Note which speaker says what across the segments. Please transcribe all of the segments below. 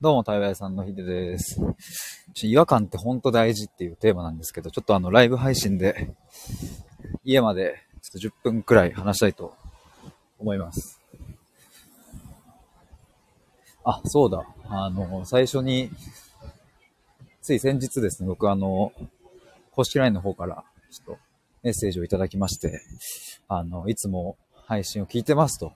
Speaker 1: どうも、台湾さんのひでです。違和感って本当大事っていうテーマなんですけど、ちょっとあの、ライブ配信で、家までちょっと10分くらい話したいと思います。あ、そうだ。あの、最初に、つい先日ですね、僕あの、公式 LINE の方から、ちょっとメッセージをいただきまして、あの、いつも配信を聞いてますと。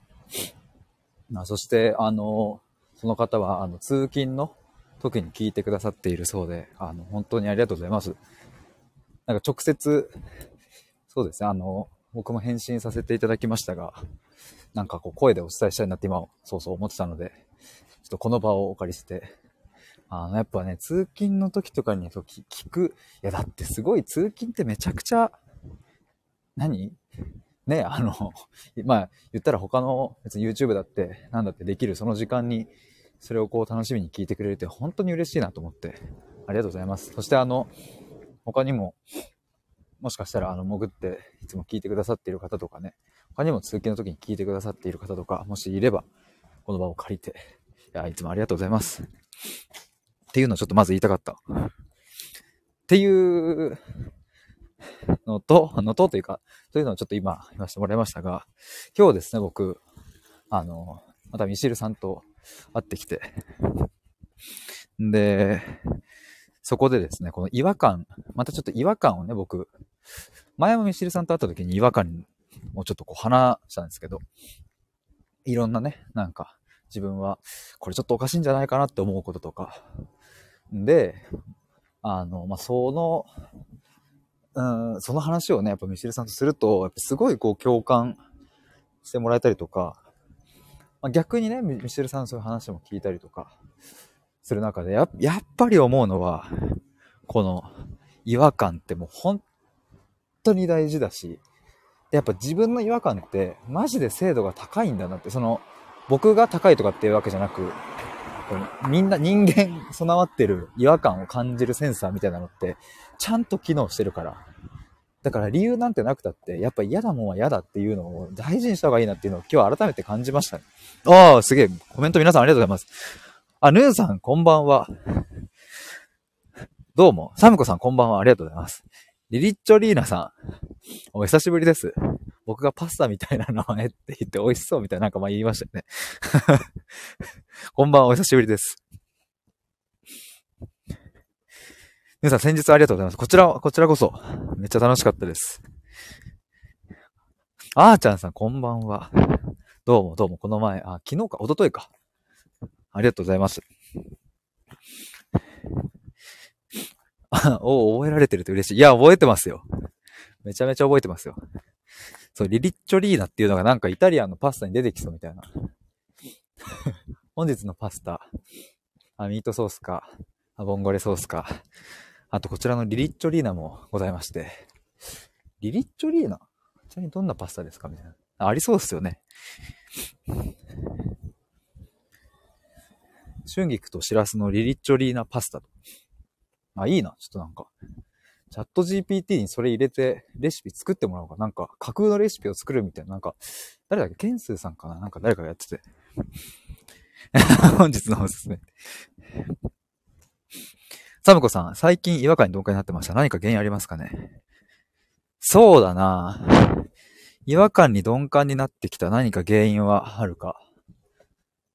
Speaker 1: あそして、あの、その方は、あの、通勤の時に聞いてくださっているそうで、あの、本当にありがとうございます。なんか直接、そうですね、あの、僕も返信させていただきましたが、なんかこう声でお伝えしたいなって今、そうそう思ってたので、ちょっとこの場をお借りして、あの、やっぱね、通勤の時とかに聞く、いやだってすごい通勤ってめちゃくちゃ、何？ね、あの、まあ、言ったら他の別に YouTube だって、なんだってできるその時間にそれをこう楽しみに聞いてくれるって本当に嬉しいなと思って、ありがとうございます。そしてあの、他にも、もしかしたらあの、潜っていつも聞いてくださっている方とかね、他にも通勤の時に聞いてくださっている方とか、もしいれば、この場を借りて、いや、いつもありがとうございます。っていうのをちょっとまず言いたかった。っていうのと、のとというか、というのをちょっと今言わせてもらいましたが、今日ですね、僕、あの、またミシルさんと会ってきて。で、そこでですね、この違和感、またちょっと違和感をね、僕、前もミシルさんと会った時に違和感をちょっとこう話したんですけど、いろんなね、なんか、自分は、これちょっとおかしいんじゃないかなって思うこととか、で、あの、まあ、その、うん、その話をね、やっぱミシルさんとすると、やっぱすごいこう共感してもらえたりとか、まあ、逆にね、ミシェルさんそういう話も聞いたりとか、する中でや、やっぱり思うのは、この違和感ってもう本当に大事だし、やっぱ自分の違和感ってマジで精度が高いんだなって、その、僕が高いとかっていうわけじゃなく、みんな人間備わってる違和感を感じるセンサーみたいなのって、ちゃんと機能してるから、だから理由なんてなくたって、やっぱ嫌なもんは嫌だっていうのを大事にした方がいいなっていうのを今日改めて感じましたね。ああ、すげえ。コメント皆さんありがとうございます。あ、ヌーさん、こんばんは。どうも。サムコさん、こんばんは。ありがとうございます。リリッチョリーナさん、お久しぶりです。僕がパスタみたいな名前って言って美味しそうみたいななんかまあ言いましたよね。こんばんは、お久しぶりです。皆さん先日ありがとうございます。こちら、こちらこそ、めっちゃ楽しかったです。あーちゃんさん、こんばんは。どうもどうも、この前、あ、昨日か、おとといか。ありがとうございます。あ、お、覚えられてると嬉しい。いや、覚えてますよ。めちゃめちゃ覚えてますよ。そう、リリッチョリーナっていうのがなんかイタリアンのパスタに出てきそうみたいな。本日のパスタ、あ、ミートソースか、あ、ボンゴレソースか、あとこちらのリリッチョリーナもございまして。リリッチョリーナ？ちなみにどんなパスタですかみたいな。ありそうですよね。春菊とシラスのリリッチョリーナパスタと。あ、いいな。ちょっとなんか。チャット GPT にそれ入れてレシピ作ってもらおうか。なんか架空のレシピを作るみたいな。なんか、誰だっけ？ケンスーさんかな？なんか誰かがやってて。本日のおすすめ。サムコさん、最近違和感に鈍感になってました。何か原因ありますかね？そうだな違和感に鈍感になってきた何か原因はあるか。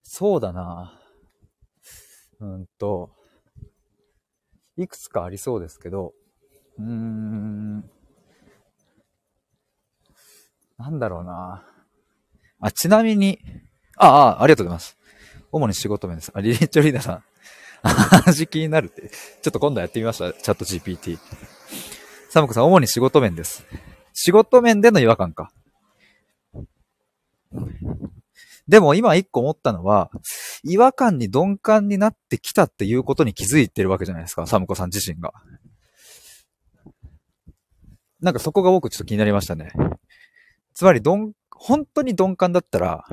Speaker 1: そうだなうんと、いくつかありそうですけど、うーん、なんだろうなあ、ちなみに、ああ、ありがとうございます。主に仕事面です。あ、リリッチョリーダーさん。味気になるって。ちょっと今度やってみました。チャット GPT。サムコさん、主に仕事面です。仕事面での違和感か。でも今一個思ったのは、違和感に鈍感になってきたっていうことに気づいてるわけじゃないですか、サムコさん自身が。なんかそこが僕ちょっと気になりましたね。つまり、どん、本当に鈍感だったら、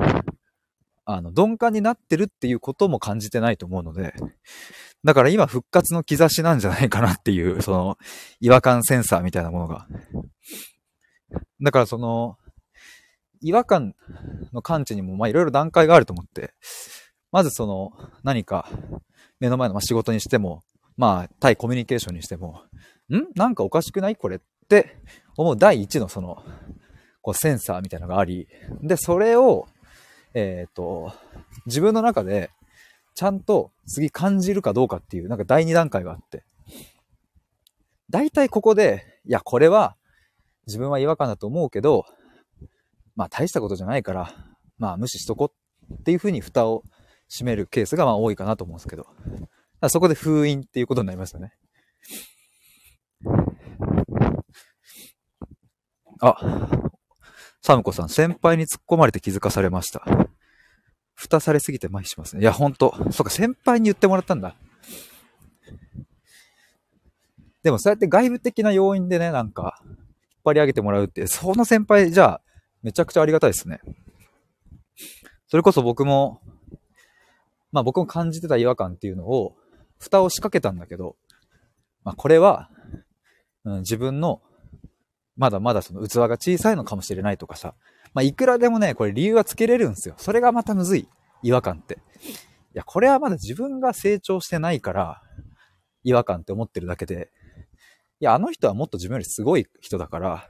Speaker 1: あの、鈍感になってるっていうことも感じてないと思うので、だから今復活の兆しなんじゃないかなっていう、その、違和感センサーみたいなものが。だからその、違和感の感知にも、まいろいろ段階があると思って、まずその、何か目の前の仕事にしても、まあ、対コミュニケーションにしても、ん？なんかおかしくないこれって思う第一のその、こうセンサーみたいなのがあり、で、それを、えっ、ー、と、自分の中で、ちゃんと次感じるかどうかっていう、なんか第二段階があって、大体ここで、いや、これは自分は違和感だと思うけど、まあ大したことじゃないから、まあ無視しとこっていうふうに蓋を閉めるケースがまあ多いかなと思うんですけど、そこで封印っていうことになりますよね。あ、サムコさん、先輩に突っ込まれて気づかされました。蓋されすぎて麻痺しますね。いや、ほんと。そっか、先輩に言ってもらったんだ。でもそうやって外部的な要因でね、なんか、引っ張り上げてもらうって、その先輩、じゃあ、めちゃくちゃありがたいですね。それこそ僕も、まあ僕も感じてた違和感っていうのを、蓋を仕掛けたんだけど、まあこれは、うん、自分の、まだまだその器が小さいのかもしれないとかさ、まあいくらでもね、これ理由はつけれるんですよ。それがまたむずい。違和感って。いや、これはまだ自分が成長してないから、違和感って思ってるだけで、いや、あの人はもっと自分よりすごい人だから、ま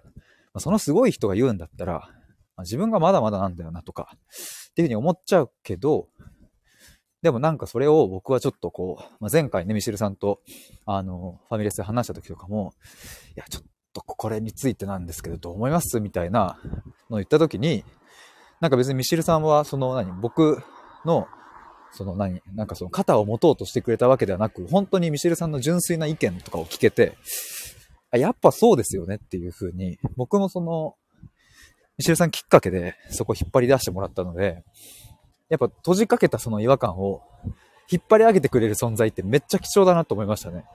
Speaker 1: あ、そのすごい人が言うんだったら、まあ、自分がまだまだなんだよなとか、っていうふうに思っちゃうけど、でもなんかそれを僕はちょっとこう、まあ、前回ね、ミシルさんと、あの、ファミレスで話した時とかも、いや、ちょっとこれについてなんですけど、どう思います？みたいなの言った時に、なんか別にミシルさんは、その何、僕の、その何、なんかその肩を持とうとしてくれたわけではなく、本当にミシルさんの純粋な意見とかを聞けて、あ、やっぱそうですよねっていう風に、僕もその、ミシルさんきっかけでそこ引っ張り出してもらったので、やっぱ閉じかけたその違和感を引っ張り上げてくれる存在ってめっちゃ貴重だなと思いましたね。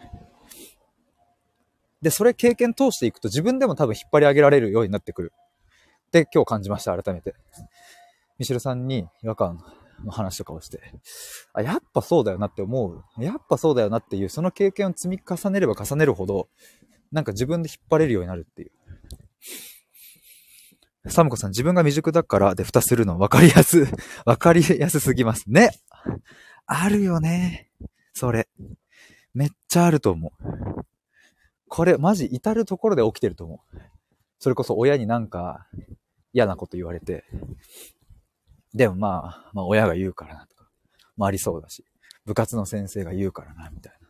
Speaker 1: で、それ経験通していくと自分でも多分引っ張り上げられるようになってくる。って今日感じました、改めて。ミシルさんに違和感の話とかをして、あ、やっぱそうだよなって思う。やっぱそうだよなっていう、その経験を積み重ねれば重ねるほど、なんか自分で引っ張れるようになるっていう。サムコさん、自分が未熟だからで蓋するの分かりやす、分かりやすすぎますね。あるよね。それ。めっちゃあると思う。これ、マジ至るところで起きてると思う。それこそ親になんか嫌なこと言われて、でもまあ、まあ親が言うからなとか、もありそうだし、部活の先生が言うからな、みたいな。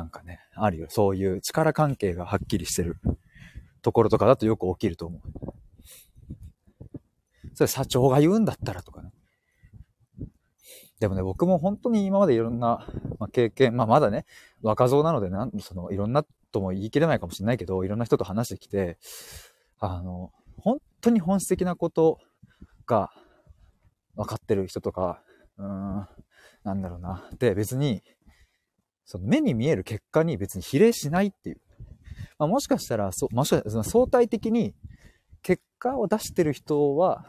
Speaker 1: なんかね、あるよ。そういう力関係がはっきりしてるところとかだとよく起きると思う。それ社長が言うんだったらとかね。でもね、僕も本当に今までいろんな、まあ、経験、まあまだね、若造なのでなん、そのいろんなとも言い切れないかもしれないけど、いろんな人と話してきて、あの、本当に本質的なことが分かってる人とか、うーん、なんだろうな。で、別に、その目に見える結果に別に比例しないっていう。まあ、もしかしたら、そもしかしたら相対的に結果を出してる人は、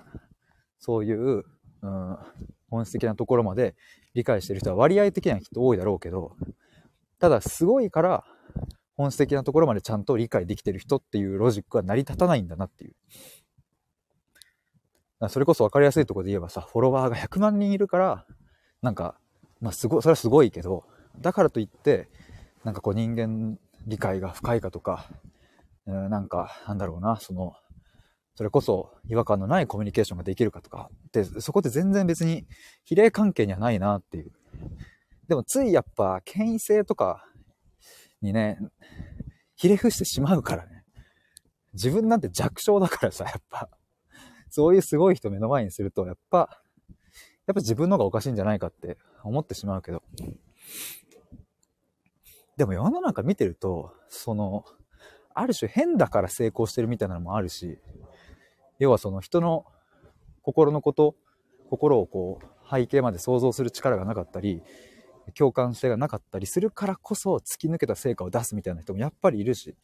Speaker 1: そういう、うん、本質的なところまで理解してる人は割合的にはきっと多いだろうけど、ただすごいから本質的なところまでちゃんと理解できてる人っていうロジックは成り立たないんだなっていう。それこそ分かりやすいとこで言えばさ、フォロワーが100万人いるから、なんか、まあすごい、それはすごいけど、だからといって、なんかこう人間理解が深いかとか、うん、なんか、なんだろうな、その、それこそ違和感のないコミュニケーションができるかとか、で、そこって全然別に比例関係にはないなっていう。でもついやっぱ権威性とかにね、ひれ伏してしまうからね。自分なんて弱小だからさ、やっぱ。そういうすごい人目の前にすると、やっぱ、やっぱ自分の方がおかしいんじゃないかって思ってしまうけど。でも世の中見てると、その、ある種変だから成功してるみたいなのもあるし、要はその人の心のこと、心をこう、背景まで想像する力がなかったり、共感性がなかったりするからこそ突き抜けた成果を出すみたいな人もやっぱりいるし、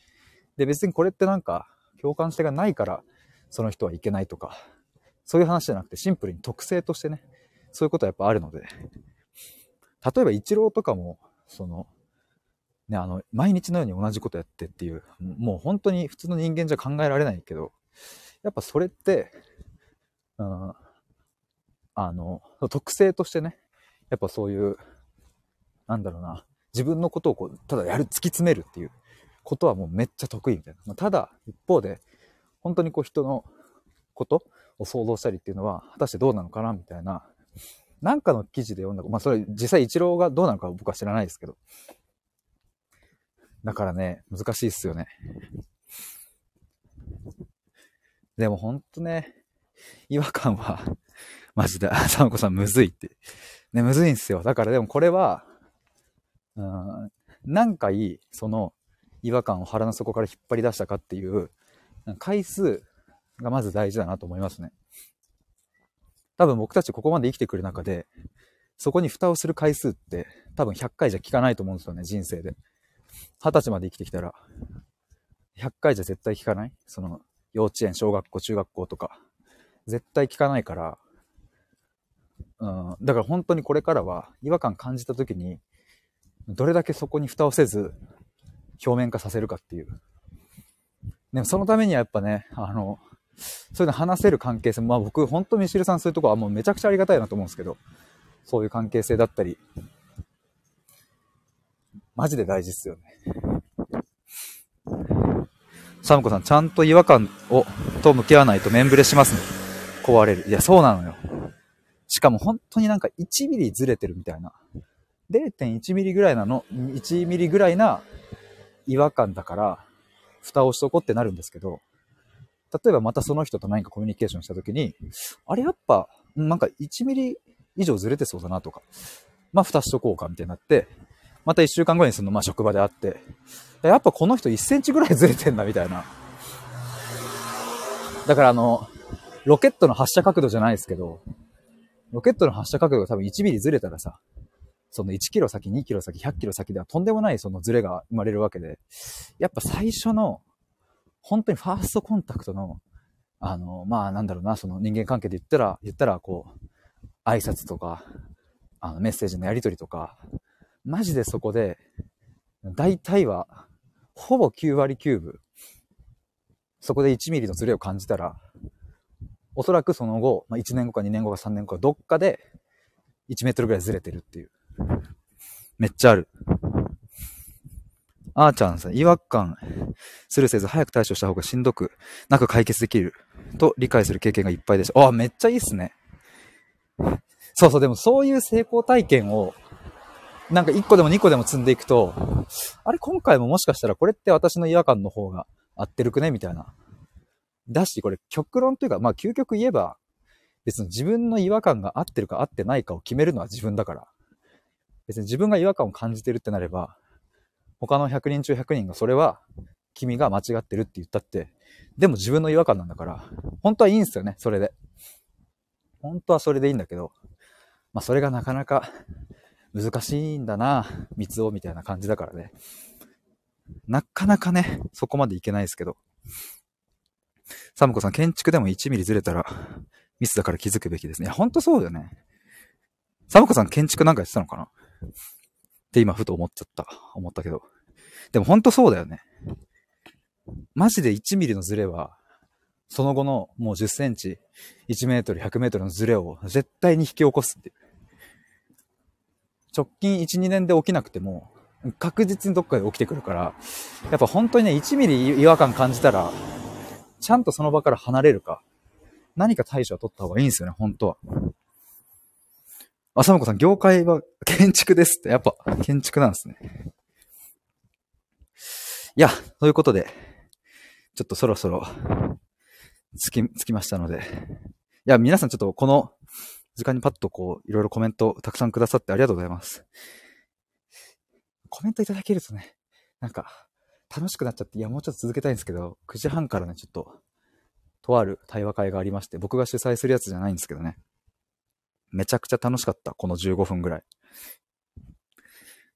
Speaker 1: で別にこれってなんか共感性がないからその人はいけないとか、そういう話じゃなくてシンプルに特性としてね、そういうことはやっぱあるので、例えばイチローとかも、その、ね、あの、毎日のように同じことやってっていう、もう本当に普通の人間じゃ考えられないけど、やっぱそれって、うん、あの、特性としてね、やっぱそういう、なんだろうな、自分のことをこう、ただやる、突き詰めるっていうことはもうめっちゃ得意みたいな。まただ、一方で、本当にこう人のことを想像したりっていうのは、果たしてどうなのかなみたいな、なんかの記事で読んだ、まあそれ実際一郎がどうなのか僕は知らないですけど。だからね、難しいっすよね。でもほんとね、違和感は、マジで、あ、サムコさんむずいって。ね、むずいんすよ。だからでもこれは、うん、何回、その、違和感を腹の底から引っ張り出したかっていう、回数がまず大事だなと思いますね。多分僕たちここまで生きてくる中で、そこに蓋をする回数って多分100回じゃ効かないと思うんですよね、人生で。20歳まで生きてきたら、100回じゃ絶対効かない？その、幼稚園、小学校、中学校とか、絶対効かないから、うん、だから本当にこれからは違和感感じた時に、どれだけそこに蓋をせず、表面化させるかっていう。でもそのためにはやっぱね、あの、そういうの話せる関係性、まあ僕、本当ミシルさんそういうとこはもうめちゃくちゃありがたいなと思うんですけど、そういう関係性だったり、マジで大事っすよね。サムコさん、ちゃんと違和感を、と向き合わないと面ブレしますね。壊れる。いや、そうなのよ。しかも本当になんか1ミリずれてるみたいな。0.1ミリぐらいなの、1ミリぐらいな違和感だから、蓋をしとこうってなるんですけど、例えばまたその人と何かコミュニケーションした時に、あれやっぱ、なんか1ミリ以上ずれてそうだなとか、まあ蓋しとこうかみたいになって、また1週間後にその、まあ職場で会って、やっぱこの人1センチぐらいずれてんだみたいな。だからあの、ロケットの発射角度じゃないですけど、ロケットの発射角度が多分1ミリずれたらさ、その1キロ先、2キロ先、100キロ先ではとんでもないそのズレが生まれるわけで、やっぱ最初の、本当にファーストコンタクトの、あの、まあなんだろうな、その人間関係で言ったら、言ったらこう、挨拶とか、あのメッセージのやり取りとか、マジでそこで、大体は、ほぼ9割9分、そこで1ミリのズレを感じたら、おそらくその後、まあ、1年後か2年後か3年後かどっかで1メートルぐらいずれてるっていう。めっちゃある。あーちゃんさん、違和感するせず早く対処した方がしんどくなく解決できると理解する経験がいっぱいでした。あ、めっちゃいいっすね。そうそう、でもそういう成功体験をなんか1個でも2個でも積んでいくと、あれ今回ももしかしたらこれって私の違和感の方が合ってるくねみたいな。だし、これ極論というか、まあ究極言えば、別に自分の違和感が合ってるか合ってないかを決めるのは自分だから。別に自分が違和感を感じてるってなれば、他の100人中100人がそれは君が間違ってるって言ったって、でも自分の違和感なんだから、本当はいいんですよね、それで。本当はそれでいいんだけど、まあそれがなかなか難しいんだな、三つをみたいな感じだからね。なかなかね、そこまでいけないですけど。サムコさん、建築でも1ミリずれたらミスだから気づくべきですね。いや、ほんとそうだよね。サムコさん建築なんかやってたのかな？って今ふと思っちゃった。思ったけど。でもほんとそうだよね。マジで1ミリのズレは、その後のもう10センチ、1メートル、100メートルのズレを絶対に引き起こすって。直近1、2年で起きなくても、確実にどっかで起きてくるから、やっぱ本当にね、1ミリ違和感感じたら、ちゃんとその場から離れるか、何か対処は取った方がいいんですよね、本当は。あ、さむこさん、業界は建築ですって。やっぱ、建築なんですね。いや、ということで、ちょっとそろそろ、つき、つきましたので。いや、皆さんちょっとこの時間にパッとこう、いろいろコメントたくさんくださってありがとうございます。コメントいただけるとね、なんか、楽しくなっちゃって、いや、もうちょっと続けたいんですけど、9時半からね、ちょっと、とある対話会がありまして、僕が主催するやつじゃないんですけどね。めちゃくちゃ楽しかった、この15分ぐらい。い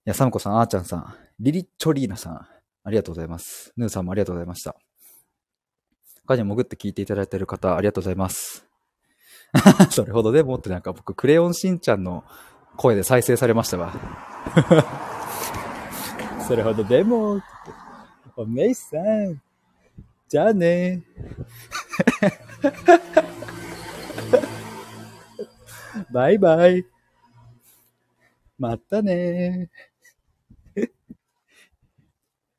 Speaker 1: や、サムコさん、あーちゃんさん、リリッチョリーナさん、ありがとうございます。ヌーさんもありがとうございました。他に潜って聞いていただいている方、ありがとうございます。それほどでもってなんか僕、クレヨンしんちゃんの声で再生されましたわ。それほどでもって、おめいさん、じゃあね。バイバイ。またね